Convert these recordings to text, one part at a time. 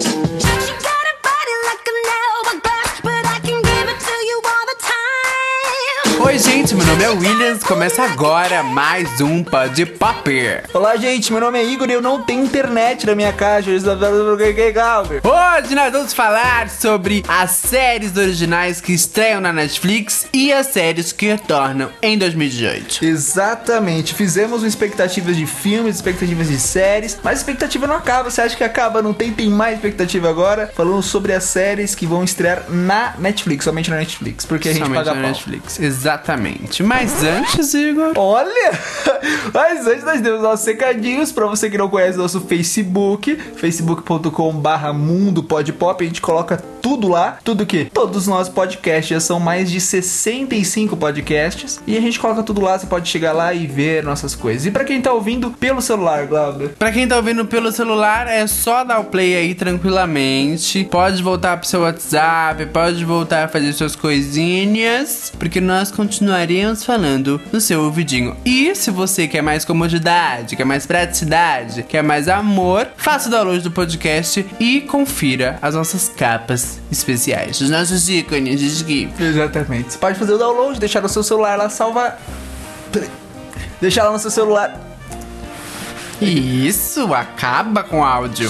Thank you. É Williams. Começa agora mais um Pod Pop. Olá, gente, meu nome é Igor e eu não tenho internet na minha caixa. Estão falando que Hoje nós vamos falar sobre as séries originais que estreiam na Netflix e as séries que retornam em 2018. Exatamente, fizemos expectativas de filmes, expectativas de séries, mas a expectativa não acaba. Você acha que acaba? Não tem? Tem mais expectativa agora? Falando sobre as séries que vão estrear na Netflix, somente na Netflix, porque a gente Somente paga na pau. Netflix. Exatamente. Mas antes, Igor. Olha! Mas antes nós temos nossos secadinhos pra você que não conhece nosso Facebook, facebook.com barra mundo podpop, a gente coloca tudo lá, tudo que? Todos os nossos podcasts, já são mais de 65 podcasts, e a gente coloca tudo lá, você pode chegar lá e ver nossas coisas. E pra quem tá ouvindo pelo celular, Glauber, Pra quem tá ouvindo pelo celular, é só dar o play aí tranquilamente. Pode voltar pro seu WhatsApp, pode voltar a fazer suas coisinhas, porque nós continuaremos falando no seu ouvidinho. E se você quer mais comodidade, quer mais praticidade, quer mais amor, faça o download do podcast e confira as nossas capas especiais, os nossos ícones de skip. Exatamente. Você pode fazer o download, deixar no seu celular lá, salvar. Peraí. Deixar lá no seu celular. Isso, acaba com o áudio.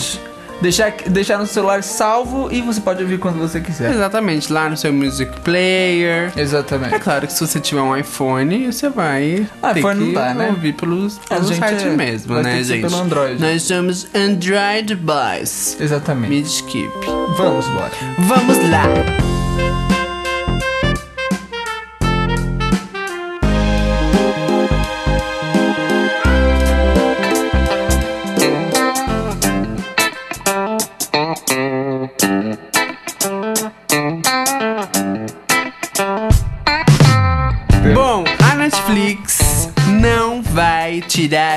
Deixar, deixar no celular salvo e você pode ouvir quando você quiser. Exatamente, lá no seu music player. Exatamente. É claro que se você tiver um iPhone, você vai Ah, iPhone não dá, né? ouvir pelos, A pelo gente site é- mesmo, né, gente? pelo Android. Nós somos Android Boys. Exatamente. Mid Skip. Vamos embora. Vamos lá!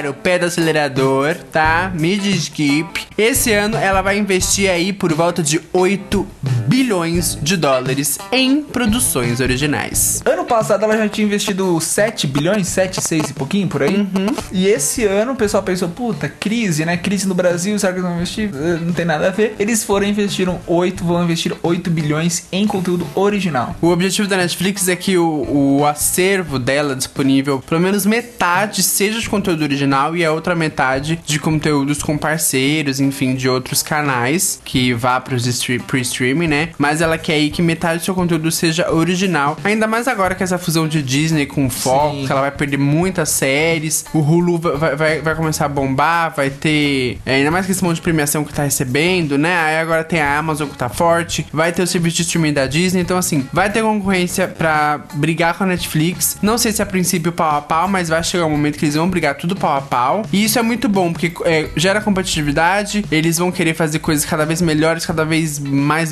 O pé do acelerador, tá? Mid skip. Esse ano ela vai investir aí por volta de 8 bilhões de dólares em produções originais. Ano passado ela já tinha investido 7 bilhões, 7, 6 e pouquinho por aí. E esse ano o pessoal pensou, puta, crise, né? Crise no Brasil, será que eles vão investir? Eh, Não tem nada a ver. Eles foram e investiram 8, vão investir 8 bilhões em conteúdo original. O objetivo da Netflix é que o, o acervo dela disponível, pelo menos metade, seja de conteúdo original e a outra metade de conteúdos com parceiros, enfim, de outros canais que vá para os stre- pro streaming, né? Mas ela quer aí que metade do seu conteúdo seja original. Ainda mais agora que essa fusão de Disney com Fox, ela vai perder muitas séries. O Hulu vai, vai, vai começar a bombar, vai ter. é, ainda mais que esse monte de premiação que tá recebendo, né? Aí agora tem a Amazon que tá forte. Vai ter o serviço de streaming da Disney. Então, assim, vai ter concorrência pra brigar com a Netflix. Não sei se a princípio pau a pau, mas vai chegar um momento que eles vão brigar tudo pau a pau. E isso é muito bom, porque é, gera competitividade. Eles vão querer fazer coisas cada vez melhores, cada vez mais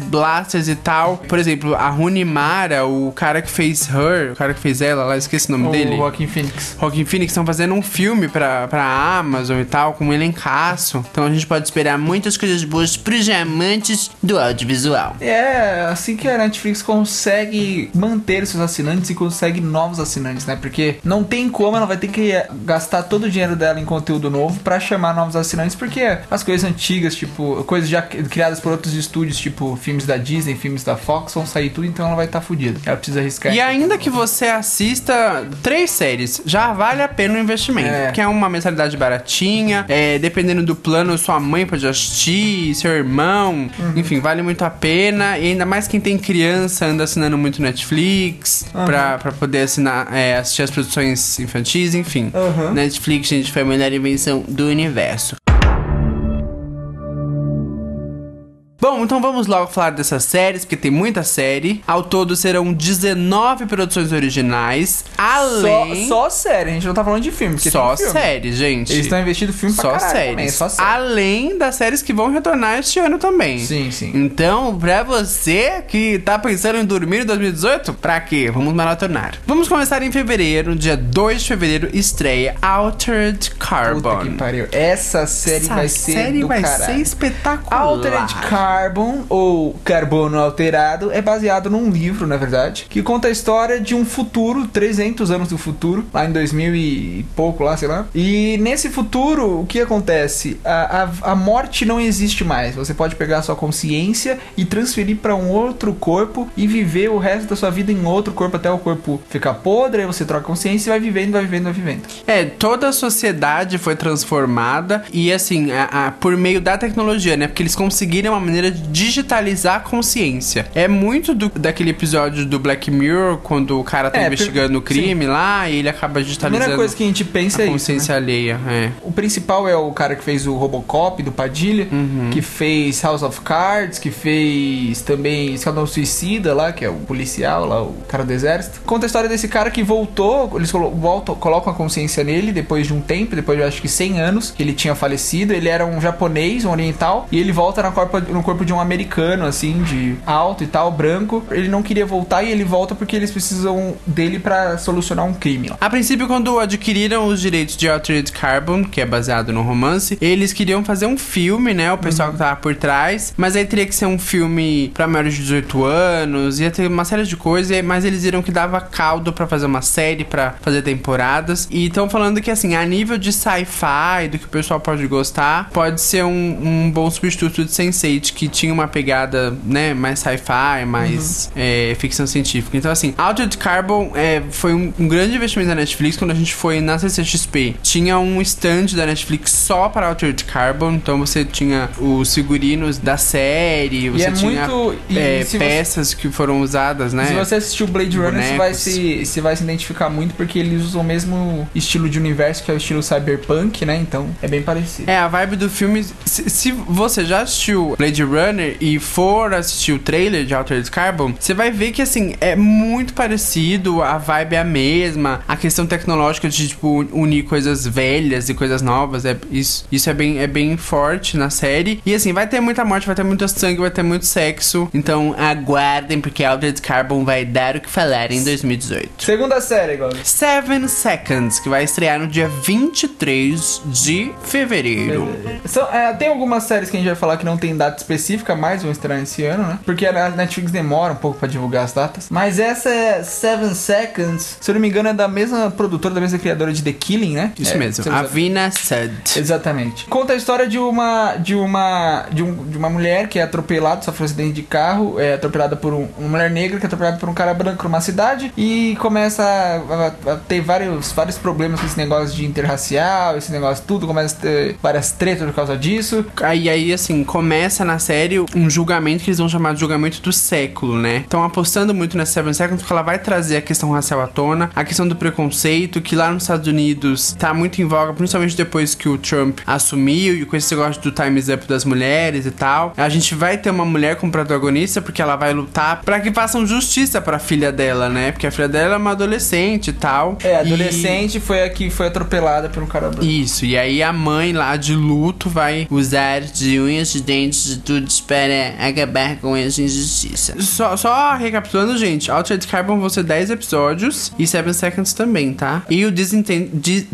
e tal. Por exemplo, a Rooney Mara, o cara que fez Her, o cara que fez ela lá, esqueci o nome dele. O Joaquin Phoenix. Joaquin Phoenix estão fazendo um filme pra, pra Amazon e tal, com um elencaço. Então a gente pode esperar muitas coisas boas pros amantes do audiovisual. É assim que a Netflix consegue manter seus assinantes e consegue novos assinantes, né? Porque não tem como ela vai ter que gastar todo o dinheiro dela em conteúdo novo pra chamar novos assinantes, porque as coisas antigas, tipo, coisas já criadas por outros estúdios, tipo filmes da Disney, filmes da Fox, vão sair tudo, então ela vai estar fodida. Ela precisa arriscar. E ainda que você assista três séries, já vale a pena o investimento. É. Porque é uma mensalidade baratinha, é, dependendo do plano, sua mãe pode assistir, seu irmão, Uhum. enfim, vale muito a pena. E ainda mais quem tem criança, anda assinando muito Netflix, Uhum. pra, pra poder assinar, é, assistir as produções infantis, enfim. Uhum. Netflix, gente, foi a melhor invenção do universo. Bom, então vamos logo falar dessas séries, porque tem muita série. Ao todo serão 19 produções originais, além... Só, só série, a gente não tá falando de filme. porque Só tem filme. série, gente. Eles estão investindo filme pra Só caralho séries. também, só série. Além das séries que vão retornar este ano também. Sim, sim. Então, pra você que tá pensando em dormir em 2018, pra quê? Vamos maratonar. Vamos começar em fevereiro, dia 2 de fevereiro, estreia Altered Puta Carbon. que pariu. Essa série Essa vai ser série do vai caralho. ser espetacular. Altered Carbon, ou Carbono Alterado, é baseado num livro, na verdade, que conta a história de um futuro, 300 anos do futuro, lá em 2000 e pouco, lá, sei lá. E nesse futuro, o que acontece? A, a, a morte não existe mais. Você pode pegar a sua consciência e transferir para um outro corpo e viver o resto da sua vida em outro corpo até o corpo ficar podre, aí você troca a consciência e vai vivendo, vai vivendo, vai vivendo. É, toda a sociedade foi transformada e assim, a- por meio da tecnologia, né? Porque eles conseguiram uma maneira de digitalizar a consciência. É muito do, daquele episódio do Black Mirror, quando o cara tá É, investigando o crime lá e ele acaba A digitalizando primeira coisa que a gente pensa a é isso. né? consciência alheia. É. O principal é o cara que fez o Robocop do Padilha, Uhum. que fez House of Cards, que fez também Esquadrão Suicida lá, que é o policial lá, o cara do exército. Conta a história desse cara que voltou, eles voltam, colocam a consciência nele depois de um tempo, depois de acho que 100 anos que ele tinha falecido. Ele era um japonês, um oriental, e ele volta na corpo, no corpo de um americano, assim, de alto e tal, branco. Ele não queria voltar e ele volta porque eles precisam dele pra solucionar um crime lá. A princípio, quando adquiriram os direitos de Altered Carbon, que é baseado no romance, eles queriam fazer um filme, né? O pessoal que tava por trás. Mas aí teria que ser um filme pra maiores de 18 anos, ia ter uma série de coisas, mas eles viram que dava caldo pra fazer uma série, pra fazer temporadas. E estão falando que, assim, a nível de sci-fi, do que o pessoal pode gostar, pode ser um, um bom substituto de Sense8, que tinha uma pegada, né, mais sci-fi, mais é, ficção científica. Então, assim, Altered Carbon é, foi um, um grande investimento da Netflix quando a gente foi na CCXP. Tinha um stand da Netflix só para Altered Carbon, então você tinha os figurinos da série, você é tinha muito- é, se você- peças que foram usadas, né? Se você assistiu Blade Runner, você vai, se, você vai se identificar muito porque eles usam o mesmo estilo de universo, que é o estilo cyberpunk, né? Então é bem parecido. É, a vibe do filme. Se, se você já assistiu Blade Runner e for assistir o trailer de Altered Carbon, você vai ver que, assim, é muito parecido, a vibe é a mesma, a questão tecnológica de, tipo, unir coisas velhas e coisas novas, é, isso, isso é, bem, é bem forte na série. E, assim, vai ter muita morte, vai ter muito sangue, vai ter muito sexo. Então, aguardem, porque Altered Carbon vai dar o que falar em 2018. Segunda série, agora. Seven Seconds, que vai estrear no dia 23 de fevereiro. São- é, tem algumas séries que a gente vai falar que não tem data específica, mas vão estrear esse ano, né? Porque a Netflix demora um pouco pra divulgar as datas. Mas essa é Seven Seconds, se eu não me engano, é da mesma produtora, da mesma criadora de The Killing, né? Isso É, mesmo, Avina Sud. Exatamente. Conta a história de uma de uma de, um- de uma mulher que é atropelada, sofre um acidente de carro, é atropelada por um, uma mulher negra que é atropelada por um cara branco numa cidade e começa a, a- a ter vários vários problemas com esse negócio de interracial, esse negócio tudo, começa a ter várias tretas por causa disso. Aí, aí, assim, começa na série um julgamento que eles vão chamar de julgamento do século, né? Estão apostando muito nessa Seven Seconds porque ela vai trazer a questão racial à tona, a questão do preconceito, que lá nos Estados Unidos tá muito em voga, principalmente depois que o Trump assumiu e com esse negócio do Time's Up das mulheres e tal. A gente vai ter uma mulher como protagonista porque ela vai lutar pra que façam justiça pra filha dela, né? Porque a filha dela é uma adolescente e tal. É, E- adolescente foi a que foi atropelada por um cara branco. Isso, e aí a mãe lá de luto vai usar de unhas, de dentes, de tudo para acabar com essa injustiça. Só, só recapitulando, gente, Altered Carbon vão ser 10 episódios e 7 Seconds também, tá? E o Disenchant- Di-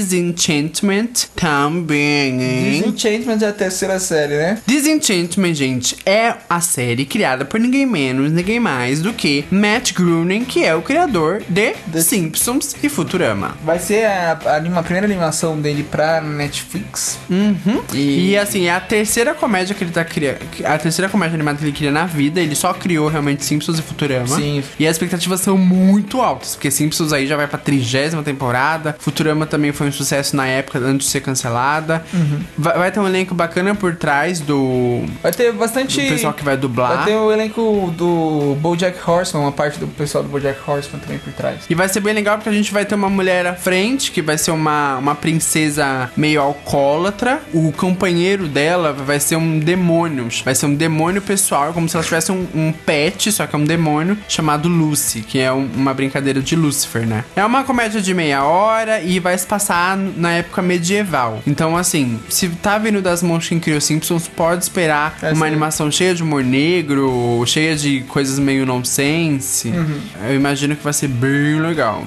Disenchantment também, hein? Disenchantment é a terceira série, né? Disenchantment, gente, é a série criada por ninguém menos, ninguém mais do que Matt Groening, que é o criador de The Simpsons e Futurama. Vai ser a, a, a primeira animação dele pra Netflix. Uhum. E- E... assim, é a terceira comédia que ele tá criando. A terceira comédia animada que ele cria na vida. Ele só criou realmente Simpsons e Futurama. Sim. E as expectativas são muito altas. Porque Simpsons aí já vai pra trigésima temporada. Futurama também foi um sucesso na época antes de ser cancelada. Uhum. Vai, vai ter um elenco bacana por trás do. Vai ter bastante. Do pessoal que vai dublar. Vai ter o elenco do Bojack Horseman, uma parte do pessoal do Bojack Horseman também por trás. E vai ser bem legal porque a gente vai ter uma mulher à frente, que vai ser uma, uma princesa meio alcoólatra. O companheiro dela vai ser um demônio. Vai ser um demônio pessoal, como se ela tivesse um, um pet, só que é um demônio, chamado Lucy, que é um- uma brincadeira de Lucifer, né? É uma comédia de meia hora e vai se passar na época medieval. Então, assim, se tá vindo das mãos quem criou Simpsons, pode esperar É, uma sim. animação cheia de humor negro, cheia de coisas meio nonsense. Uhum. Eu imagino que vai ser bem legal.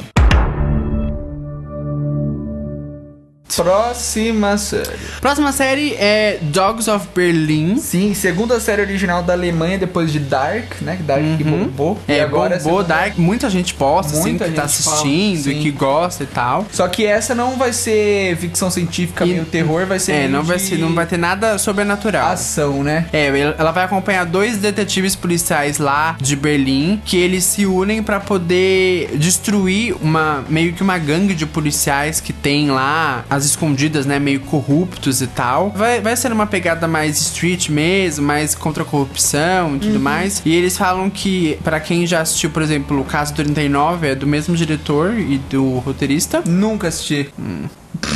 Próxima série. Próxima série é Dogs of Berlin. Sim, segunda série original da Alemanha depois de Dark, né? Que Dark que bombou. É, e agora bombou, segunda- Dark, muita gente posta, assim, Muita que tá gente fala, assistindo sim. e que gosta e tal. Só que essa não vai ser ficção científica, E- meio terror, vai ser É, não vai, ser, não vai ter nada sobrenatural. ação, né? É, ela vai acompanhar dois detetives policiais lá de Berlim que eles se unem pra poder destruir uma meio que uma gangue de policiais que tem lá as escondidas, né, meio corruptos e tal. Vai, vai ser uma pegada mais street mesmo, mais contra a corrupção e tudo mais. E eles falam que pra quem já assistiu, por exemplo, o caso 39 é do mesmo diretor e do roteirista. Nunca assisti.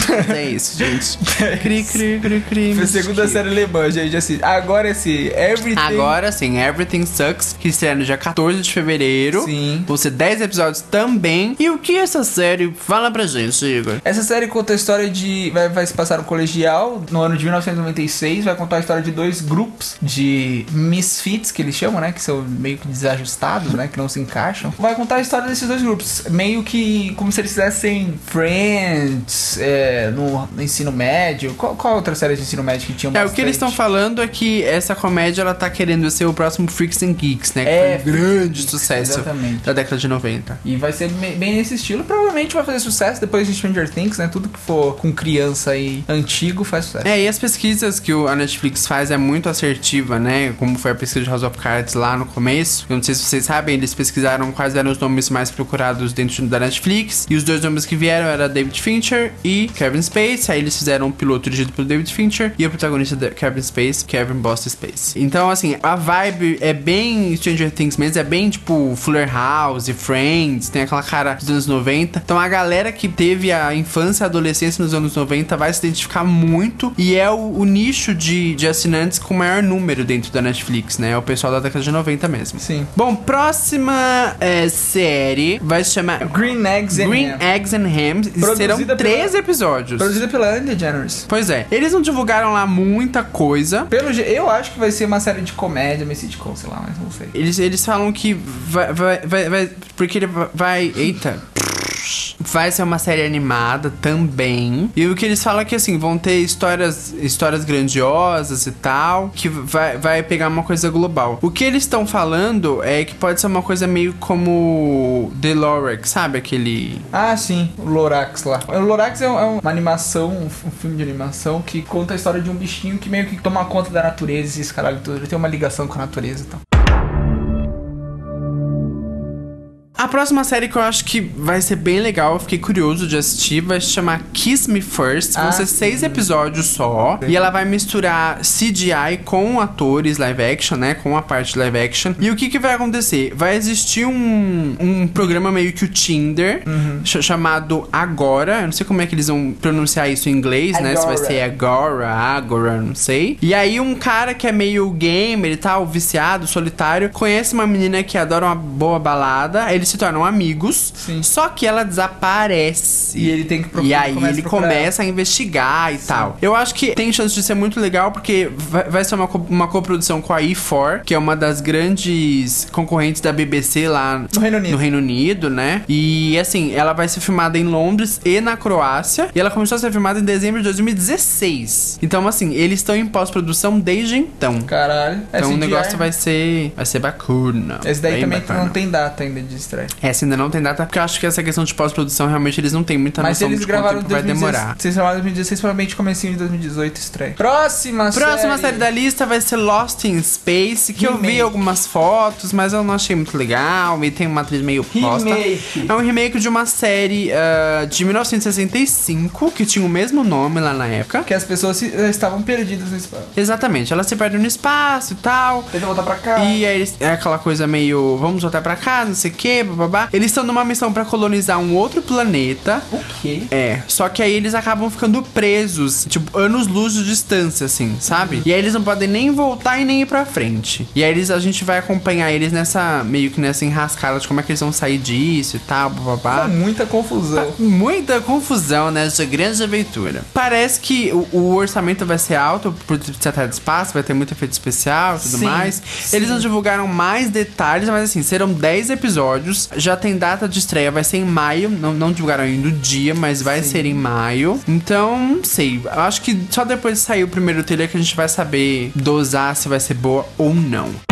Mas é isso, gente. Cri, cri, cri, cri. Foi a segunda mentira. série alemã, gente. Assim, agora esse Everything. Agora sim, Everything Sucks, que estreia no dia 14 de fevereiro. Sim. Vão ser 10 episódios também. E o que essa série fala pra gente, Igor? Essa série conta a história de. Vai, vai se passar no colegial, no ano de 1996. Vai contar a história de dois grupos de misfits, que eles chamam, né? Que são meio que desajustados, né? Que não se encaixam. Vai contar a história desses dois grupos. Meio que como se eles fizessem Friends é, no, no ensino médio. Qual, qual outra série de ensino médio que tinha É, o que eles estão bastante? falando é que essa comédia ela tá querendo ser o próximo Freaks and Geeks, né? Que É, foi um grande sucesso exatamente. da década de 90. E vai ser bem nesse estilo. Provavelmente vai fazer sucesso depois de Stranger Things, né? Tudo que for com criança e antigo faz sucesso. É, e as pesquisas que a Netflix faz é muito assertiva, né? Como foi a pesquisa de House of Cards lá no começo. Eu não sei se vocês sabem, eles pesquisaram quais eram os nomes mais procurados dentro da Netflix. E os dois nomes que vieram era David Fincher e Kevin Space. Aí eles fizeram um piloto dirigido pelo David Fincher e o protagonista de Kevin Space, Kevin Boss Space. Então, assim, a vibe é bem Stranger Things mesmo, é bem tipo Fuller House, Friends, tem aquela cara dos anos 90. Então a galera que teve a infância e a adolescência nos anos 90 vai se identificar muito e é o, o nicho de, de assinantes com maior número dentro da Netflix, né? É o pessoal da década de 90 mesmo. Sim. Bom, próxima é, série vai se chamar Green Eggs and Green Ham. Eggs and Ham. Produzida Serão pela- três episódios. Produzida pela Ellen DeGeneres. Pois é, eles não divulgaram lá muita coisa. Pelo eu acho que vai ser uma série de comédia, meio sitcom, sei lá, mas não sei. Eles, eles falam que vai, vai, vai, vai- Porque ele va- vai. Eita. Vai ser uma série animada também. E o que eles falam é que assim, vão ter histórias, histórias grandiosas e tal. Que vai, vai pegar uma coisa global. O que eles estão falando é que pode ser uma coisa meio como The Lorax, sabe? Aquele. Ah, sim, o Lorax lá. O Lorax é, um- é uma animação, um, filme de animação que conta a história de um bichinho que meio que toma conta da natureza e esse caralho tudo. Ele tem uma ligação com a natureza e tal. A próxima série que eu acho que vai ser bem legal, eu fiquei curioso de assistir, vai se chamar Kiss Me First. Vão Ah, ser seis episódios só. E ela vai misturar CGI com atores live action, né? Com a parte live action. E o que, que vai acontecer? Vai existir um, um programa meio que o Tinder, ch- chamado Agora. Eu não sei como é que eles vão pronunciar isso em inglês, né? Se vai Agora. ser Agora, Agora, não sei. E aí um cara que é meio gamer e tal, viciado, solitário, conhece uma menina que adora uma boa balada, eles se tornam amigos, Sim. só que ela desaparece. E ele tem que procurar- E aí começa ele começa a investigar e tal. Eu acho que tem chance de ser muito legal, porque vai, vai ser uma, co- uma coprodução com a E4, que é uma das grandes concorrentes da BBC lá No Reino Unido. no Reino Unido, né? E assim, ela vai ser filmada em Londres e na Croácia. E ela começou a ser filmada em dezembro de 2016. Então, assim, eles estão em pós-produção desde então. Caralho. Então o negócio vai ser. Vai ser bacana. Esse daí Bem também bacana. não tem data ainda de estreia. Essa ainda não tem data, porque eu acho que essa questão de pós-produção realmente eles não têm muita Mas noção eles de quanto gravaram em tempo vai 2016, demorar. Se eles gravaram em 2016, provavelmente comecinho de 2018 estreia. Próxima, Próxima série da lista vai ser Lost in Space, que eu vi Remake. algumas fotos, mas eu não achei muito legal. E tem uma atriz meio posta. Remake. É um remake de uma série ah, de 1965, que tinha o mesmo nome lá na época. Que as pessoas se- eh, estavam perdidas no espaço. Exatamente, ela se perde no espaço e tal. Tenta voltar pra cá. E aí é aquela coisa meio, vamos voltar pra cá, não sei o que, babá. Eles estão numa missão pra colonizar um outro planeta. O quê? É, só que aí eles acabam ficando presos, tipo, anos-luz de distância, assim, sabe? E aí eles não podem nem voltar e nem ir pra frente. E aí eles, a gente vai acompanhar eles nessa, meio que nessa enrascada de como é que eles vão sair disso e tal, babá. muita confusão. Muita confusão nessa grande aventura. Parece que o, o orçamento vai ser alto por se tratar de espaço, vai ter muito efeito especial e tudo Sim, mais. sim. Eles não divulgaram mais detalhes, mas assim, serão 10 episódios. Já tem data de estreia, vai ser em maio. Não, não divulgaram ainda o dia, mas vai ser em maio. Então, não sei. Eu acho que só depois de sair o primeiro trailer que a gente vai saber dosar se vai ser boa ou não.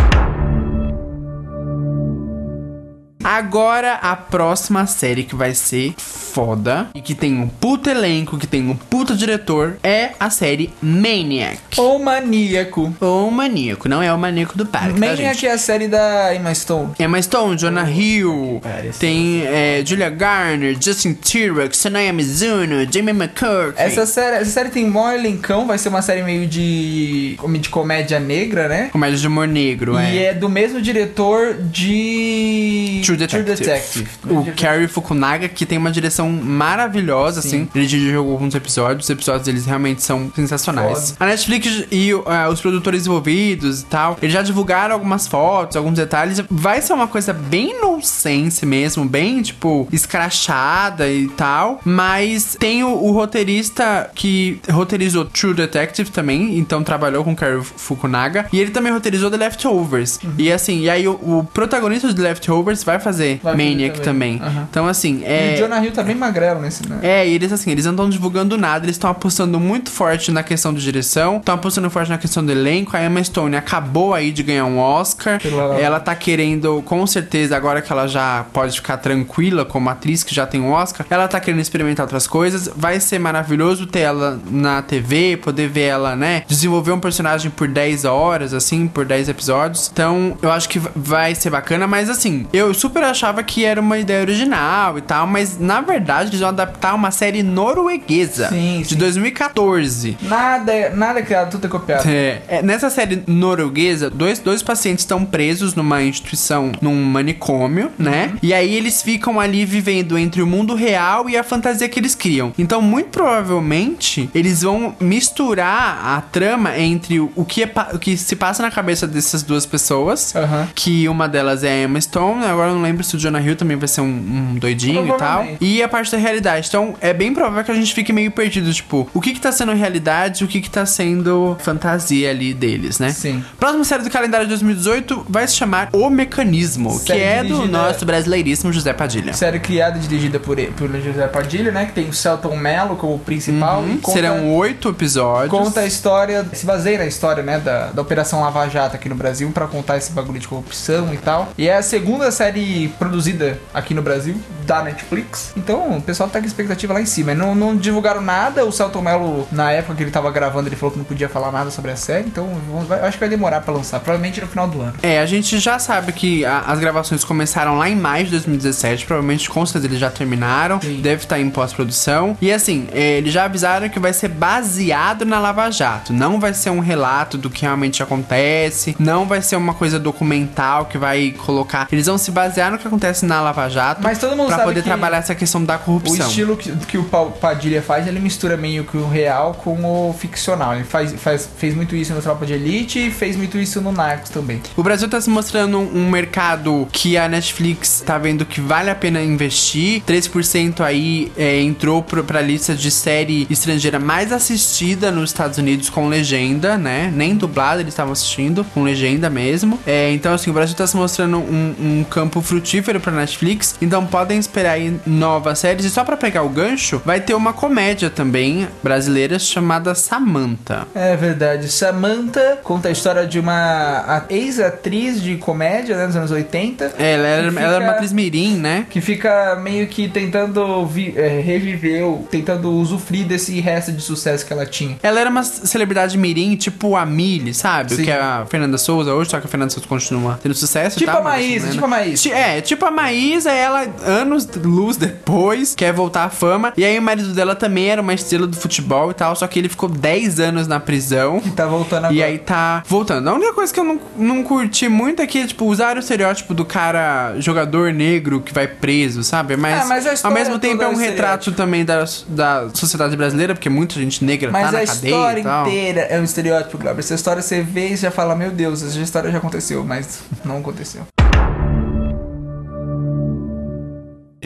Agora a próxima série que vai ser foda e que tem um puto elenco, que tem um puto diretor, é a série Maniac. O Maníaco. Ou Maníaco, não é o Maníaco do parque, tá, Maniac gente? é a série da Emma Stone. Emma Stone, Jonah Hill, tem é, Julia Garner, Justin Timberlake, Sanaya Mizuno, Jamie McCurry. Essa série, essa série tem mó elencão, vai ser uma série meio de, de comédia negra, né? Comédia de humor negro, E é. é do mesmo diretor de True Detective. Detective. O Cary Fukunaga, que tem uma direção maravilhosa, assim. Ele dirigiu alguns episódios, os episódios deles realmente são sensacionais. A Netflix e uh, os produtores envolvidos e tal, eles já divulgaram algumas fotos, alguns detalhes. Vai ser uma coisa bem nonsense mesmo, bem, tipo, escrachada e tal. Mas tem o, o roteirista que roteirizou True Detective também, então trabalhou com o Cary Fukunaga. E ele também roteirizou The Leftovers. E assim, e aí o, o protagonista de Leftovers vai fazer Vai fazer Maniac também. também. Aham. Então, assim, E é. o Jonah Hill tá bem magrelo nesse, né? É, e eles assim, eles não estão divulgando nada, eles estão apostando muito forte na questão de direção, estão apostando forte na questão do elenco. A Emma Stone acabou aí de ganhar um Oscar. Pela- Ela tá querendo, com certeza, agora que ela já pode ficar tranquila como atriz que já tem um Oscar, ela tá querendo experimentar outras coisas. Vai ser maravilhoso ter ela na TV, poder ver ela, né, desenvolver um personagem por 10 horas, assim, por 10 episódios. Então, eu acho que vai ser bacana, mas assim, eu super achava que era uma ideia original e tal, mas na verdade eles vão adaptar uma série norueguesa Sim, de sim. 2014. Nada, é- nada criado, tudo é copiado. É, é, nessa série norueguesa, dois, dois pacientes estão presos numa instituição, num manicômio, né? E aí eles ficam ali vivendo entre o mundo real e a fantasia que eles criam. Então, muito provavelmente, eles vão misturar a trama entre o, que, é o que se passa na cabeça dessas duas pessoas. Aham. Que uma delas é a Emma Stone, agora eu não lembro se o Jonah Hill também vai ser um, um doidinho e tal. E a parte da realidade. Então, é bem provável que a gente fique meio perdido, tipo, o que que tá sendo realidade e o que que tá sendo fantasia ali deles, né? Sim. Próxima série do calendário de 2018 vai se chamar O Mecanismo, Série que é do dirigida- nosso brasileiríssimo José Padilha. Série criada e dirigida por, por José Padilha, né? Que tem o Celton Mello como principal. e conta- Serão oito episódios. Conta a história, se baseia na história, né, da, da Operação Lava Jato aqui no Brasil pra contar esse bagulho de corrupção e tal. E é a segunda série produzida aqui no Brasil, da Netflix. Então o pessoal tá com expectativa lá em cima. Não, não divulgaram nada, o Celton Mello, na época que ele tava gravando, ele falou que não podia falar nada sobre a série. Então vamos- vai- acho que vai demorar pra lançar, provavelmente no final do ano. É, a gente já sabe que a- as gravações começaram lá em maio de 2017, provavelmente com certeza eles já terminaram, Sim. deve estar em pós-produção. E assim, é, eles já avisaram que vai ser baseado na Lava Jato, não vai ser um relato do que realmente acontece, não vai ser uma coisa documental que vai colocar. Eles vão se basear no que acontece na Lava Jato Mas todo mundo pra sabe poder que trabalhar essa questão da O corrupção. estilo que, que o Pa- Padilha faz, ele mistura meio que o real com o ficcional. Ele faz, faz, fez muito isso no Tropa de Elite e fez muito isso no Narcos também. O Brasil tá se mostrando um mercado que a Netflix tá vendo que vale a pena investir. 13% aí é, entrou pro, pra lista de série estrangeira mais assistida nos Estados Unidos com legenda, né? Nem dublada eles estavam assistindo, com legenda mesmo. É, então, assim, o Brasil tá se mostrando um, um campo frutífero pra Netflix. Então, podem esperar aí novas séries. E só pra pegar o gancho, vai ter uma comédia também brasileira chamada Samantha. É verdade. Samantha conta a história de uma ex-atriz de comédia né, dos anos 80. Ela era, que ela era uma fica- atriz mirim, né? Que fica meio que tentando vi- é, reviver, tentando usufruir desse resto de sucesso que ela tinha. Ela era uma celebridade mirim, tipo a Millie, sabe? Sim. Que é a Fernanda Souza hoje, só que a Fernanda Souza continua tendo sucesso. Tipo tal, a Maísa, né? tipo a Maísa. Ti- É, tipo a Maísa, ela, anos luz depois, quer voltar à fama. E aí o marido dela também era uma estrela do futebol e tal, só que ele ficou 10 anos na prisão. Que tá voltando agora. E aí tá voltando. A única coisa que eu não, não curti muito é que, tipo, usaram o estereótipo do cara jogador negro que vai preso, sabe? Mas, É, mas a ao história mesmo tempo toda é é um retrato também da, da sociedade brasileira, porque muita gente negra Mas tá na a cadeia história e tal. inteira é um estereótipo, Glauber. Essa história você vê e já fala, meu Deus, essa história já aconteceu, mas não aconteceu.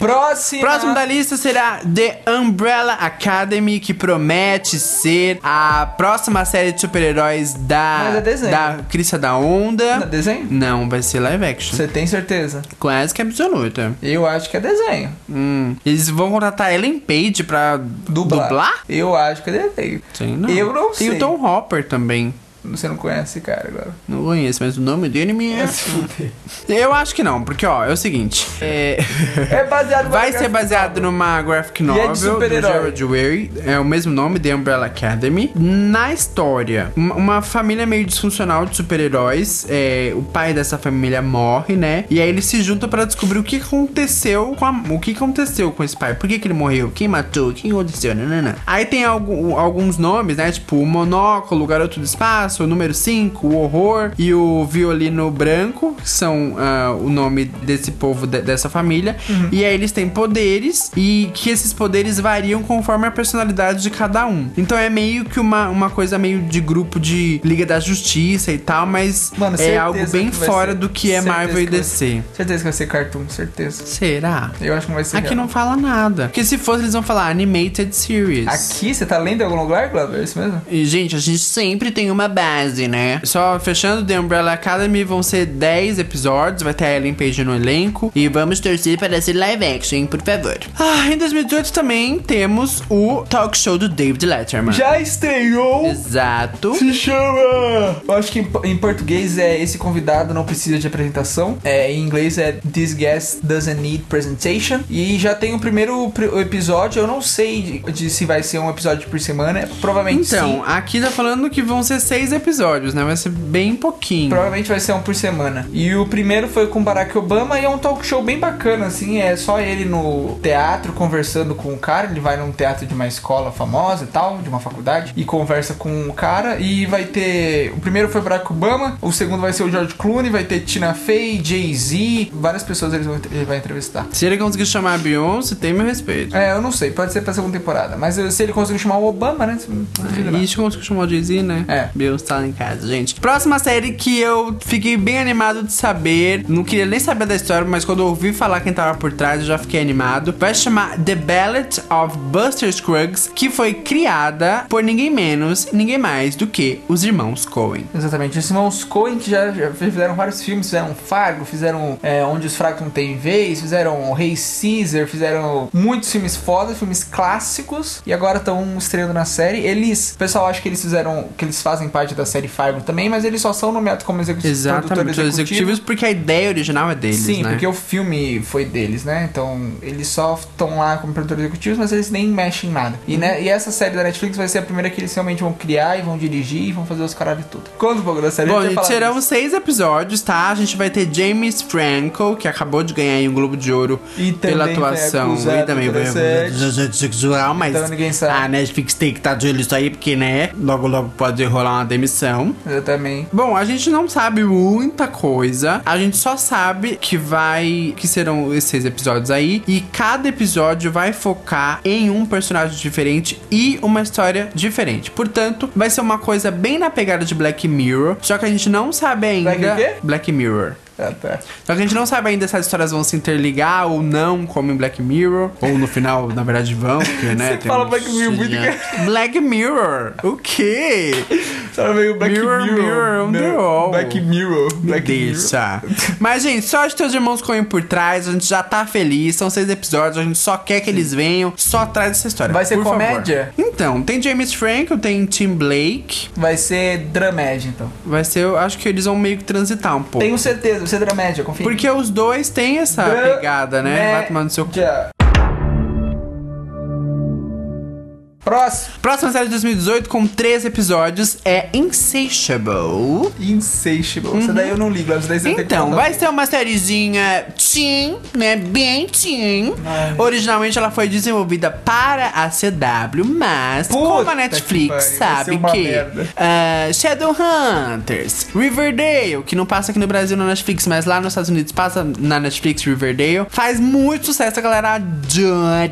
Próximo. Próximo da lista será The Umbrella Academy, que promete ser a próxima série de super-heróis da, é desenho. da Crista da Onda. Não é desenho? Não, vai ser live action. Você tem certeza? Quase que absoluta. Eu acho que é desenho. Hum. Eles vão contratar Ellen Page pra Dublar. dublar? Eu acho que é desenho. Sei não. Eu não Tem sei. o Tom Hopper também. Você não conhece esse cara agora. Não conheço, mas o nome dele me é. Se fuder. Eu acho que não, porque ó, é o seguinte. É. É baseado Vai ser baseado numa graphic E é de novel do super-herói. Gerald Way, é o mesmo nome, The Umbrella Academy. Na história, uma, família meio disfuncional de super-heróis, é, o pai dessa família morre, né? E aí eles se juntam pra descobrir o que aconteceu com a, o que aconteceu com esse pai, por que, que ele morreu, quem matou, o que aconteceu, nanana. Aí tem algu- alguns nomes, né? Tipo o Monóculo, o Garoto do Espaço, o número 5, o Horror e o Violino Branco, que são ah, o nome desse povo, de- dessa família. E aí eles têm poderes e que esses poderes variam conforme a personalidade de cada um. Então é meio que uma, uma coisa meio de grupo de Liga da Justiça e tal, mas Mano, é algo bem fora ser- do que é certeza Marvel e vai DC. Certeza que vai ser cartoon, certeza. Será? Eu acho que vai ser. Aqui real. não fala nada. Porque se fosse, eles vão falar Animated Series. Aqui, você tá lendo em algum lugar, Glover? É isso mesmo? E, gente, a gente sempre tem uma base, né? Só fechando The Umbrella Academy, vão ser 10 episódios, vai ter a Ellen Page no elenco. E vamos torcer para ser live action, por favor. Ah, em 2018 também temos o talk show do David Letterman. Já estreou! Exato. Se chama! Eu acho que em, em português é esse convidado não precisa de apresentação. É, em inglês é This guest doesn't need presentation. E já tem o primeiro pr- episódio. Eu não sei de, de se vai ser um episódio por semana. Provavelmente sim. Então, aqui tá falando que vão ser seis episódios, né? Vai ser bem pouquinho. Provavelmente vai ser um por semana. E o primeiro foi com Barack Obama e é um talk show bem bacana, assim. É só ele no teatro conversando com o cara. Ele vai num teatro de uma escola famosa e tal, de uma faculdade, e conversa com o cara. E vai ter. O primeiro foi Barack Obama, o segundo vai ser o George Clooney, vai ter Tina Fey, Jay-Z, várias pessoas eles vão, ele vai entrevistar. Se ele conseguir chamar a Beyoncé, tem meu respeito. É, eu não sei, pode ser pra segunda temporada. Mas eh, se ele conseguir chamar o Obama, né? Não duvido não. Isso conseguiu chamar o Jay-Z, né? É. Beyoncé lá em casa, gente. Próxima série que eu fiquei bem animado de saber. Não queria nem saber da história, mas quando eu ouvi falar quem tava por trás, eu já fiquei animado. Vai chamar The Ballad of Buster Scruggs, que foi criada por ninguém menos, ninguém mais do que os irmãos Coen. Exatamente. Os irmãos Coen que já, já fizeram vários filmes, fizeram Fargo, fizeram é, Onde os Fracos Não Têm Vez, fizeram Rei Caesar, fizeram muitos filmes fodas, filmes clássicos, e agora estão estreando na série. Eles, o pessoal acha que eles fizeram, que eles fazem parte da série Fargo também, mas eles só são nomeados como executivos. Exatamente, os executivos, porque a ideia original é deles, Sim, né? porque o filme foi deles, né? Então, eles só estão lá como produtores executivos, mas eles nem mexem em nada. E, né, e essa série da Netflix vai ser a primeira que eles realmente vão criar e vão dirigir e vão fazer os caralho tudo. Conta um pouco da série. Bom, a gente vai serão disso. seis episódios, tá? A gente vai ter James Franco, que acabou de ganhar aí um Globo de Ouro E pela atuação. E também acusado de sexual, mas Então ninguém sabe. a Netflix tem que estar de olho nisso aí, porque, né, logo logo pode rolar uma demissão. Exatamente. Bom, a gente não sabe muita coisa. A gente só sabe que vai. que serão esses episódios aí. E cada episódio vai focar em um personagem diferente e uma história diferente. Portanto, vai ser uma coisa bem na pegada de Black Mirror. Só que a gente não sabe ainda. Black? Black Mirror. Ah, tá. Só que a gente não sabe ainda se as histórias vão se interligar ou não, como em Black Mirror. Ou no final, na verdade, vão, porque, né? Você fala Black Mirror muito Black Mirror! O quê? Sabe meio Black Mirror, Mirror. Mirror on the wall. Black Mirror. Black Deixa. Mas, gente, só de teus irmãos correm por trás, a gente já tá feliz. São seis episódios, a gente só quer que eles venham. Só traz essa história. Vai ser por favor. comédia? Então, tem James Franco, tem Tim Blake. Mirror. Vai ser dramédia, então. Vai ser, eu acho que eles vão meio que transitar um pouco. Tenho certeza, vai ser dramédia, confia. Porque os dois têm essa Dra- pegada, né? Vai tomar no seu cu. Próximo. Próxima série de 2018 com três episódios é Insatiable. Insatiable. Essa daí eu não ligo, essa daí você tem que Então, vai ser uma sériezinha teen, né? Bem teen. Ai. Originalmente ela foi desenvolvida para a CW, mas Puta como a que Netflix ser sabe que ah, Shadowhunters, Riverdale, que não passa aqui no Brasil na Netflix, mas lá nos Estados Unidos passa na Netflix Riverdale, faz muito sucesso, a galera adora.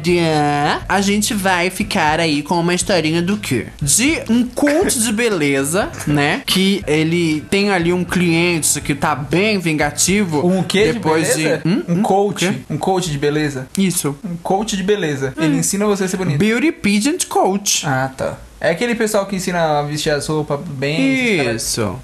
A gente vai ficar aí aí com uma historinha do quê? De um coach de beleza, né? Que ele tem ali um cliente que tá bem vingativo. Um quê depois de beleza? Hum? Um Hum? coach. Quê? Um coach de beleza. Isso. Um coach de beleza. Ele ensina você a ser bonito. Beauty Pageant Coach. Ah, tá. É aquele pessoal que ensina a vestir as roupas bem. Isso.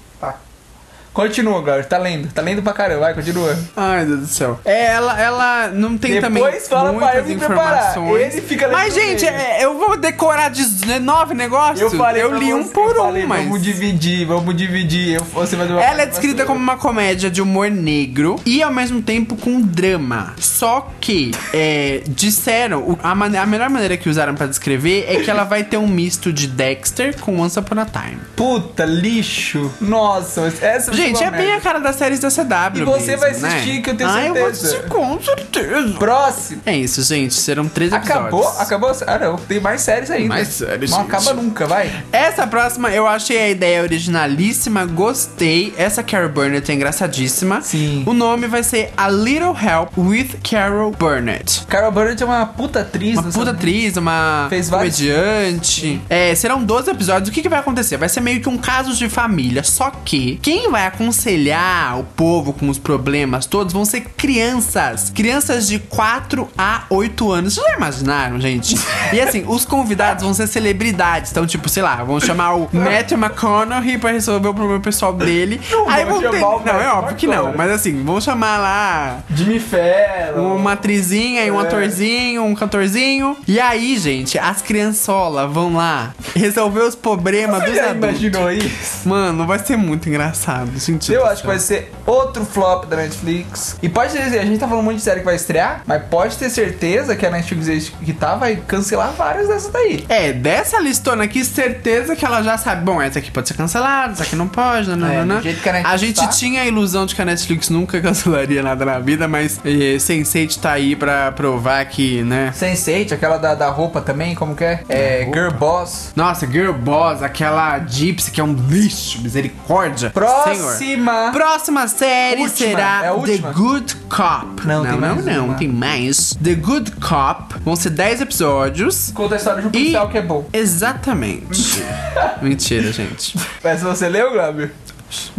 Continua, Glauber. Tá lendo. Tá lendo pra caramba. Vai, continua. Ai, Deus do céu. É, ela, ela não tem também Depois fala pra me preparar. informações. Ele fica lendo Mas, gente, é, eu vou decorar 19 negócios. Eu falei eu li um você, por eu um, falei, mas... Vamos dividir, vamos dividir. Eu, você vai Ela é descrita como uma comédia de humor negro e ao mesmo tempo com drama. Só que é, disseram, a, mane- a melhor maneira que usaram pra descrever é que ela vai ter um misto de Dexter com Once Upon a Time. Puta, lixo. Nossa, essa Gente, foi é bem a cara das séries da CW. E você mesmo, vai assistir, né? que eu tenho ah, eu vou certeza. assistir com certeza. Próximo. É isso, gente. Serão três episódios. Acabou? Acabou? Ah, não. Tem mais séries ainda. mais séries, Não gente. acaba nunca, vai. Essa próxima eu achei a ideia originalíssima, gostei. Essa Carol Burnett é engraçadíssima. Sim. O nome vai ser A Little Help with Carol Burnett. Carol Burnett é uma puta atriz. Uma puta sabe? atriz, uma Fez comediante. É, serão 12 episódios. O que, que vai acontecer? Vai ser meio que um caso de família. Só que quem vai aconselhar o povo com os problemas todos vão ser crianças. Crianças de 4 a 8 anos. Vocês já imaginaram, gente? E assim, os convidados vão ser celebridades. Então, tipo, sei lá, vão chamar o Matthew McConaughey pra resolver o problema pessoal dele. Aí vão ter. Não, é óbvio que não. Mas assim, vão chamar lá Jimmy Fallon. uma atrizinha e um É. atorzinho, um cantorzinho. E aí, gente, as criançolas vão lá resolver os problemas Você dos já adultos. imaginou isso? Mano, vai ser muito engraçado. Gente Eu acho que vai ser outro flop da Netflix. E pode ter certeza, a gente tá falando muito de série que vai estrear, mas pode ter certeza que a Netflix que tá vai cancelar várias dessas daí. É, dessa listona aqui, certeza que ela já sabe. Bom, essa aqui pode ser cancelada, essa aqui não pode, não, É, do jeito que a Netflix A gente tá. tinha a ilusão de que a Netflix nunca cancelaria nada na vida, mas eh, Sense8 tá aí pra provar que, né? Sense8, aquela da, da roupa também, como que é? É, Girl Boss. Nossa, Girl Boss, aquela Gypsy que é um lixo, misericórdia. Senhor. Próxima. Próxima série Última, será é a The? Good Cop. Não, não, tem não, mais não, tem mais. The Good Cop. Vão ser 10 episódios. Conta a história de um E- policial que é bom. Exatamente. Mentira, gente. Mas você leu, Glauber?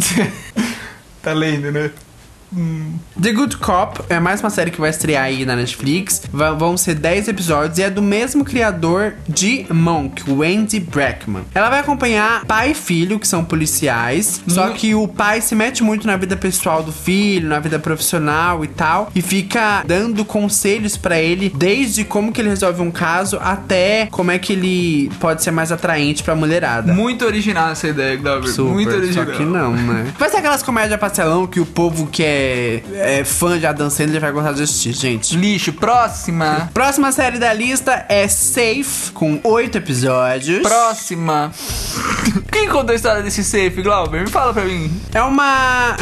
tá lendo, né? The Good Cop é mais uma série que vai estrear aí na Netflix. Vão ser 10 episódios e é do mesmo criador de Monk, o Andy Brackman. Ela vai acompanhar pai e filho, que são policiais. Só que o pai se mete muito na vida pessoal do filho, na vida profissional e tal. E fica dando conselhos pra ele, desde como que ele resolve um caso até como é que ele pode ser mais atraente pra mulherada. Muito original essa ideia, Glauber. Super, Muito original. Só que não, né? Vai ser aquelas comédias pastelão que o povo que é, é fã de Adam Sandler vai gostar de assistir, gente. Lixo, próxima. Próxima série da lista é Safe, com oito episódios. Próxima. Quem contou a história desse safe, Glauber? Me fala pra mim. É uma.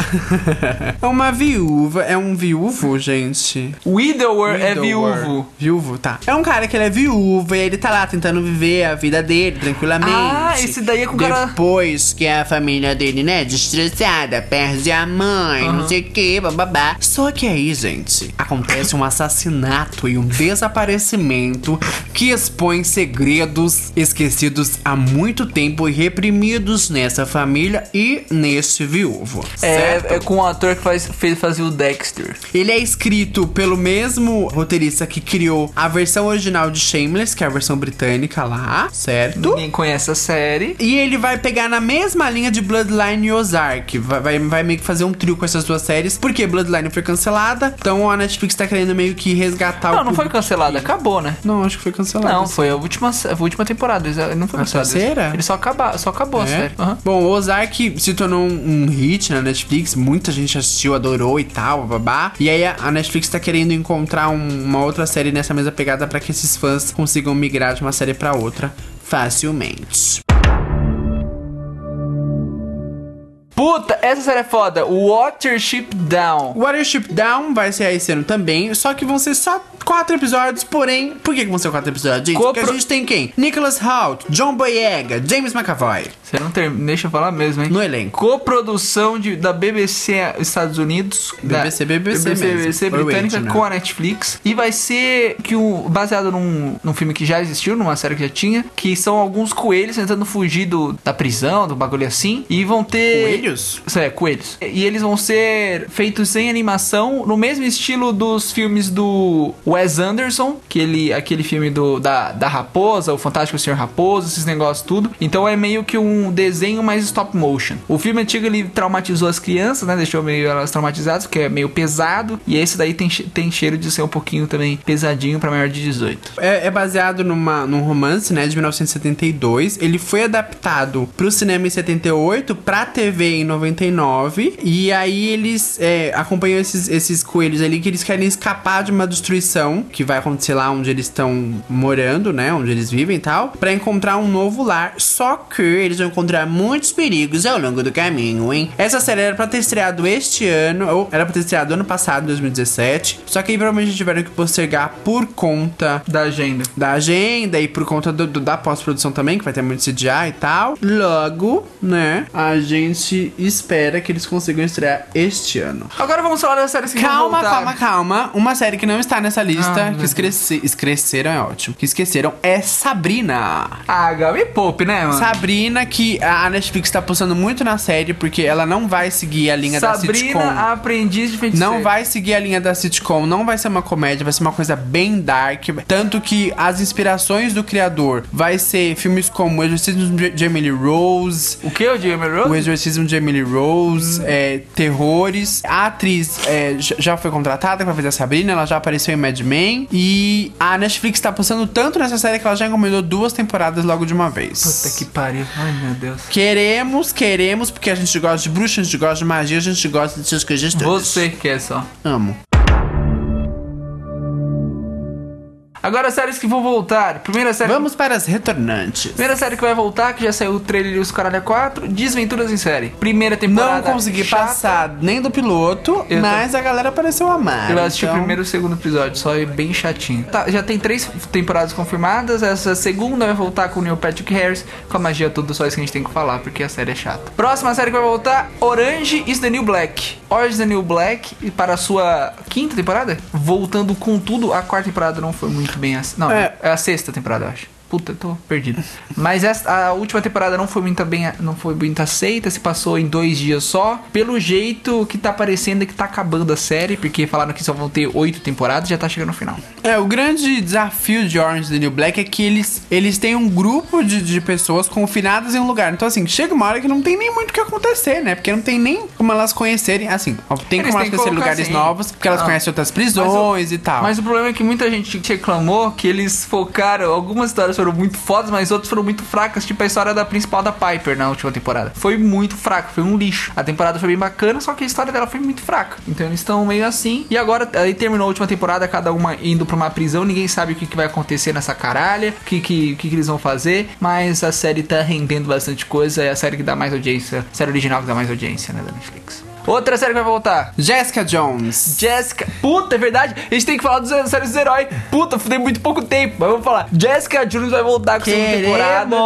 é uma viúva. É um viúvo, gente. Widower, é Widower. viúvo. Viúvo, tá. É um cara que ele é viúvo e ele tá lá tentando viver a vida dele tranquilamente. Ah, esse daí é com o cara- Depois que a família dele, né, destressada, perde a mãe, não sei o que, bababá. Só que aí, gente, acontece um assassinato e um desaparecimento que expõe segredos esquecidos há muito tempo e reprimidos nessa família e nesse viúvo. certo? É, é com o ator que faz, fez fazer o Dexter. Ele é escrito pelo mesmo roteirista que criou a versão original de Shameless, que é a versão britânica lá, certo? Ninguém conhece a série. E ele vai pegar na mesma linha de Bloodline e Ozark. Vai, vai, vai meio que fazer um trio com essas duas séries. Porque Bloodline foi cancelada. Então a Netflix tá querendo meio que resgatar o. Não, não foi cancelada, que- acabou, né? Não, acho que foi cancelada. Não, foi a última, a última temporada. Não foi A cancelada. terceira? Ele só, acaba, só acabou a É? série. Aham. Bom, o Ozark se tornou um, um hit na Netflix, muita gente assistiu, adorou e tal, babá. E aí a, a Netflix tá querendo encontrar um- uma outra série nessa mesma pegada pra que esses fãs consigam migrar de uma série pra outra facilmente. Puta, Essa série é foda. Watership Down. Watership Down vai ser esse ano também, só que vão ser só quatro episódios, porém, por que, que vão ser quatro episódios, gente? Porque a Copro- gente tem quem? Nicholas Hoult, John Boyega, James McAvoy, Você não deixa eu falar mesmo, hein? no elenco. Coprodução de, da BBC Estados Unidos. BBC, da, BBC BBC, mesmo. BBC britânica Wait, né? com a Netflix. E vai ser que o, baseado num, num filme que já existiu, numa série que já tinha, que são alguns coelhos tentando fugir do, da prisão, do bagulho assim. E vão ter. Coelhos? Isso é, coelhos. E eles vão ser feitos em animação, no mesmo estilo dos filmes do Wes Anderson, que ele, aquele filme do, da, da Raposa, o Fantástico Senhor Raposo, esses negócios tudo. Então é meio que um desenho mais stop motion. O filme antigo ele traumatizou as crianças, né? Deixou meio elas traumatizadas, porque é meio pesado. E esse daí tem, tem cheiro de ser um pouquinho também pesadinho pra maior de 18. É, é baseado numa, num romance, né, de 1972. Ele foi adaptado pro cinema em 78, pra TV em 99. E aí eles é, acompanham esses, esses coelhos ali que eles querem escapar de uma destruição que vai acontecer lá onde eles estão morando, né, onde eles vivem e tal, pra encontrar um novo lar. Só que eles vão encontrar muitos perigos ao longo do caminho, hein? Essa série era pra ter estreado este ano, ou era pra ter estreado ano passado, 2017. Só que aí provavelmente tiveram que postergar por conta Da agenda. da agenda e por conta do, do- da pós-produção também, que vai ter muito CGI e tal. Logo, né, a gente espera que eles consigam estrear este ano. Agora vamos falar das séries que vão Calma, calma, calma. Uma série que não está nessa lista, Ah, que esquece, esqueceram, é ótimo. Que esqueceram é Sabrina. Ah, Gabi Pope, né, mano? Sabrina, que a Netflix tá postando muito na série, porque ela não vai seguir a linha da sitcom. Sabrina, aprendiz de feiticeiro. Não vai seguir a linha da sitcom, não vai ser uma comédia, vai ser uma coisa bem dark. Tanto que as inspirações do criador vai ser filmes como O Exorcismo de Emily Rose. O que, o Jamie Rose? O Exorcismo de Emily Rose, é, terrores. A atriz é, já foi contratada pra fazer a Sabrina, ela já apareceu em Mad Men. E a Netflix tá postando tanto nessa série que ela já encomendou duas temporadas logo de uma vez. Puta que pariu. Ai, meu Deus. Queremos, queremos, porque a gente gosta de bruxa, a gente gosta de magia, a gente gosta dessas coisas todas. Você quer só. Amo. Agora, séries que vão voltar. Primeira série. Vamos para as retornantes. Primeira série que vai voltar, que já saiu o trailer e os caralho 4, Desventuras em série. Primeira temporada. Não consegui chata. passar nem do piloto, Eu mas a galera pareceu amar. Eu assisti então- o primeiro e o segundo episódio, só é bem chatinho. Tá, já tem três temporadas confirmadas. Essa segunda vai voltar com o Neil Patrick Harris, com a magia toda, só isso que a gente tem que falar, porque a série é chata. Próxima série que vai voltar: Orange is the New Black. Orange is the New Black, para a sua quinta temporada, voltando com tudo. A quarta temporada não foi muito bem assim. Não, É. é a sexta temporada, eu acho. Puta, tô perdido. Mas essa, a última temporada não foi muito bem, não foi muito aceita, se passou em dois dias só. Pelo jeito que tá parecendo é que tá acabando a série, porque falaram que só vão ter oito temporadas, já tá chegando no final. É, o grande desafio de Orange the New Black é que eles, eles têm um grupo de, de pessoas confinadas em um lugar. Então, assim, chega uma hora que não tem nem muito o que acontecer, né? Porque não tem nem como elas conhecerem. Assim, tem Eles como elas conhecerem lugares assim. novos, porque elas Ah. conhecem outras prisões e tal. Mas o problema é que muita gente reclamou que eles focaram. Algumas histórias foram muito fodas, mas outras foram muito fracas. Tipo a história da principal da Piper na última temporada. Foi muito fraca, foi um lixo. A temporada foi bem bacana, só que a história dela foi muito fraca. Então eles estão meio assim. E agora, aí terminou a última temporada, cada uma indo pra uma prisão. Ninguém sabe o que, que vai acontecer nessa caralha, o que, que, que, que eles vão fazer. Mas a série tá rendendo bastante coisa. É a série que dá mais audiência. A série original que dá mais audiência, né, da Netflix. Outra série que vai voltar. Jessica Jones. Jessica. Puta, é verdade. A gente tem que falar dos séries dos heróis. Puta, tem muito pouco tempo. Mas vamos falar. Jessica Jones vai voltar com a segunda temporada.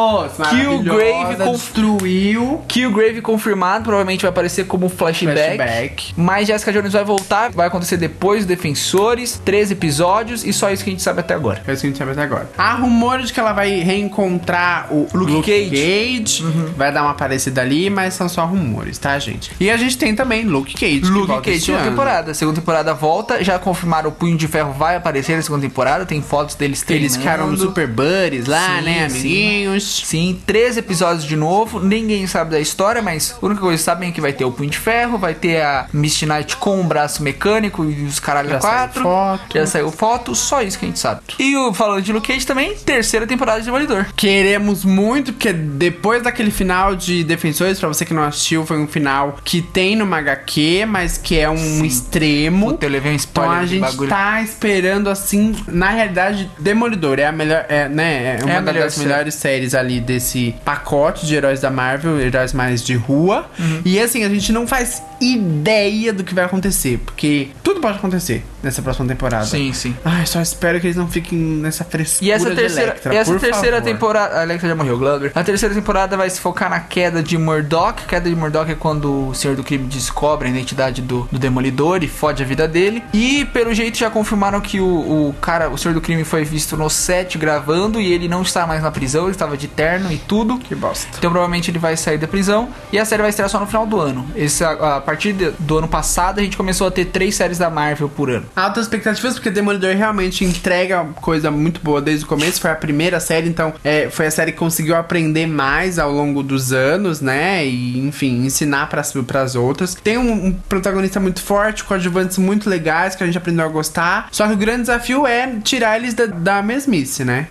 Killgrave destruiu. Killgrave confirmado. Provavelmente vai aparecer como flashback. Flashback. Mas Jessica Jones vai voltar. Vai acontecer depois dos Defensores. Três episódios. E só isso que a gente sabe até agora. É isso que a gente sabe até agora. Há rumores de que ela vai reencontrar o Luke Cage. Cage. Vai dar uma parecida ali, mas são só rumores, tá, gente? E a gente tem também Luke Cage. Luke Cage, segunda ano. temporada. Segunda temporada volta. Já confirmaram o Punho de Ferro vai aparecer na segunda temporada. Tem fotos deles Eles ficaram treinando. super buddies lá, Sim, né, sim. amiguinhos? Sim, três episódios de novo. Ninguém sabe da história, mas a única coisa que sabem é que vai ter o Punho de Ferro, vai ter a Misty Knight com o braço mecânico e os caralho Já quatro. saiu foto. Já saiu foto, só isso que a gente sabe. E o falando de Luke Cage também, terceira temporada de Demolidor. Queremos muito, porque depois daquele final de Defensores, pra você que não assistiu, foi um final que tem numa HQ, mas que é um extremo. Puta, eu levei um Então spoiler a de gente bagulho. tá esperando assim, na realidade, Demolidor é a melhor, é, né? É uma a melhor das série. melhores séries ali desse pacote de heróis da Marvel, heróis mais de rua. Uhum. E assim, a gente não faz ideia do que vai acontecer, porque tudo pode acontecer nessa próxima temporada. Sim, sim. Ai, só espero que eles não fiquem nessa frescura E essa de terceira, Electra, e essa terceira favor. temporada. A Electra já morreu, Glover. A terceira temporada vai se focar na queda de Murdoch. Queda de Murdoch é quando o Senhor do Crime descobre a identidade do, do Demolidor e fode a vida dele. E pelo jeito já confirmaram que o, o cara, o Senhor do Crime, foi visto no set gravando e ele não está mais na prisão, ele estava de terno e tudo. Que bosta. Então provavelmente ele vai sair da prisão e a série vai estrear só no final do ano. Esse, a, a partir de- do ano passado a gente começou a ter três séries da Marvel por ano. Altas expectativas, porque Demolidor realmente entrega coisa muito boa desde o começo. Foi a primeira série, então é, foi a série que conseguiu aprender mais ao longo dos anos, né? E, enfim, ensinar para as outras. Tem um, um protagonista muito forte, coadjuvantes muito legais que a gente aprendeu a gostar. Só que o grande desafio é tirar eles da, da mesmice, né?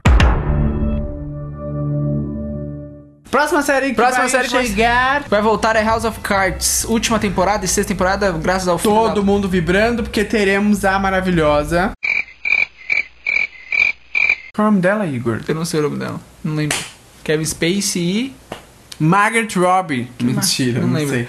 Próxima série que Próxima vai série que chegar. Vai voltar é House of Cards, última temporada e sexta temporada, graças ao Todo da- mundo vibrando, porque teremos a maravilhosa. Qual é o nome dela, Igor? Eu não sei o nome dela, não lembro. Kevin Spacey e. Margaret Robbie. Mentira, Não não, lembro. sei.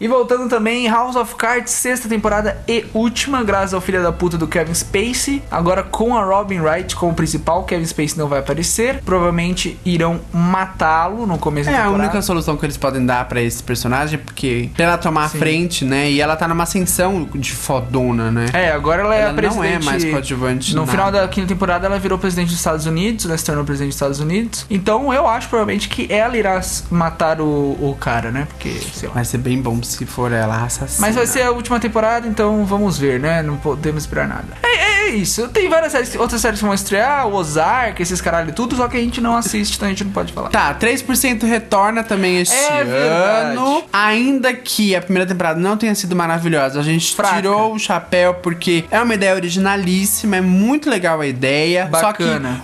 E voltando também, House of Cards, sexta temporada e última, graças ao filho da puta do Kevin Spacey. Agora com a Robin Wright como principal, Kevin Spacey não vai aparecer. Provavelmente irão matá-lo no começo É da a temporada. única solução que eles podem dar pra esse personagem, porque pra ela tomar Sim. a frente, né? E ela tá numa ascensão de fodona, né? É, agora ela é Ela a não é presidente. mais coadjuvante No nada. final da quinta temporada, ela virou presidente dos Estados Unidos, né? Se tornou presidente dos Estados Unidos. Então eu acho provavelmente que ela irá matar o, o cara, né? Porque, sei lá. Vai ser bem bom se for ela assassina. Mas vai ser a última temporada, então vamos ver, né? Não podemos esperar nada. É, é- é isso. Tem várias séries, outras séries que vão estrear, o Ozark, esses caralho tudo, só que a gente não assiste, então a gente não pode falar. Tá, 3% retorna também este É verdade. ano. Ainda que a primeira temporada não tenha sido maravilhosa, a gente Fraca. tirou o chapéu porque é uma ideia originalíssima, é muito legal a ideia. Bacana. Só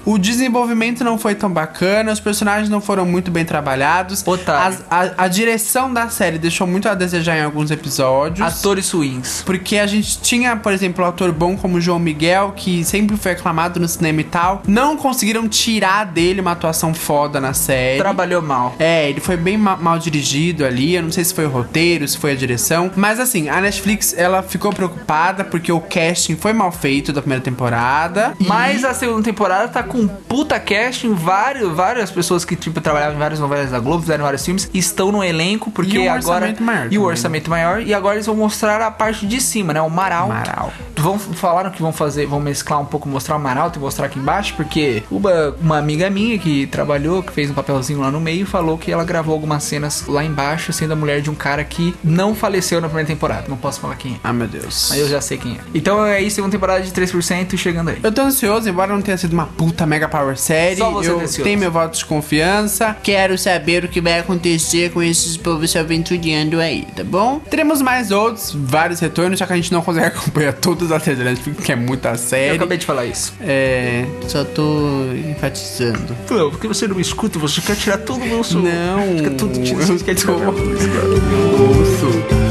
que o desenvolvimento não foi tão bacana, os personagens não foram muito bem trabalhados. Otário. As- a, a direção da série deixou muito a desejar em alguns episódios. Atores ruins. Porque a gente tinha, por exemplo, um ator bom como João Miguel, que sempre foi aclamado no cinema e tal. Não conseguiram tirar dele uma atuação foda na série. Trabalhou mal. É, ele foi bem ma- mal dirigido ali. Eu não sei se foi o roteiro, se foi a direção. Mas assim, a Netflix ela ficou preocupada porque o casting foi mal feito da primeira temporada. E- Mas a segunda temporada tá com puta casting, vários, várias pessoas que tipo trabalhavam em várias novelas da Globo, fizeram vários filmes, estão no elenco porque E um agora maior e o? Orçamento maior e agora eles vão mostrar a parte de cima, né? O Marau. Marau. Vão falaram que vão fazer, vão mesclar um pouco, mostrar o Maralto e mostrar aqui embaixo, porque uma, uma amiga minha que trabalhou, que fez um papelzinho lá no meio, falou que ela gravou algumas cenas lá embaixo, sendo a mulher de um cara que não faleceu na primeira temporada. Não posso falar quem é. Ah, meu Deus. Mas eu já sei quem é. Então é isso, segunda temporada de 3% chegando aí. Eu tô ansioso, embora não tenha sido uma puta mega power série. Só você eu tá tenho meu voto de confiança. Quero saber o que vai acontecer com esses povos se aventurando aí, tá bom? Teremos mais outros, vários retornos, já que a gente não consegue acompanhar todas as séries da Netflix, que é muita Eu série. acabei de falar isso. É. Só tô enfatizando. Não, porque você não me escuta, você quer tirar todo o meu som. Não, Fica tudo tira, eu você quer tirar minha música.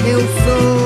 Eu sou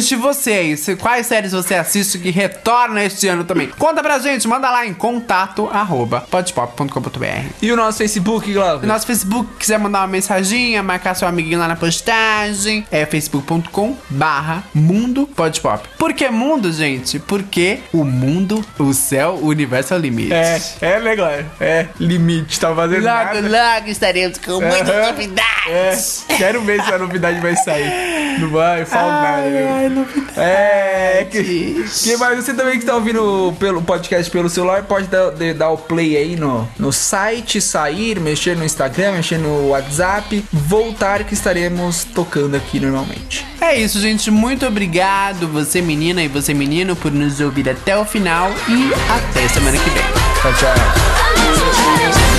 Bom, gente, e vocês? Quais séries você assiste que retorna este ano também? Conta pra gente, manda lá em contato arroba podpop.com.br. E o nosso Facebook, Glauber? No nosso Facebook, quiser mandar uma mensaginha, marcar seu amiguinho lá na postagem, é facebook.com barra mundo podpop. Por que mundo, gente? Porque o mundo, o céu, o universo é o limite. É, é legal. É, limite, tá fazendo Logo, nada. logo estaremos com muitas Aham. novidades. É, quero ver se a novidade vai sair. Não vai, fala nada. Ai, novidades. É, que, que mais você também que tá ouvindo pelo podcast pelo celular pode dar, de- dar o play aí no, no site, sair, mexer no Instagram, mexer no WhatsApp, voltar que estaremos tocando aqui normalmente. É isso, gente. Muito obrigado, você menina e você menino, por nos ouvir até o final e até semana que vem. Tchau, tchau.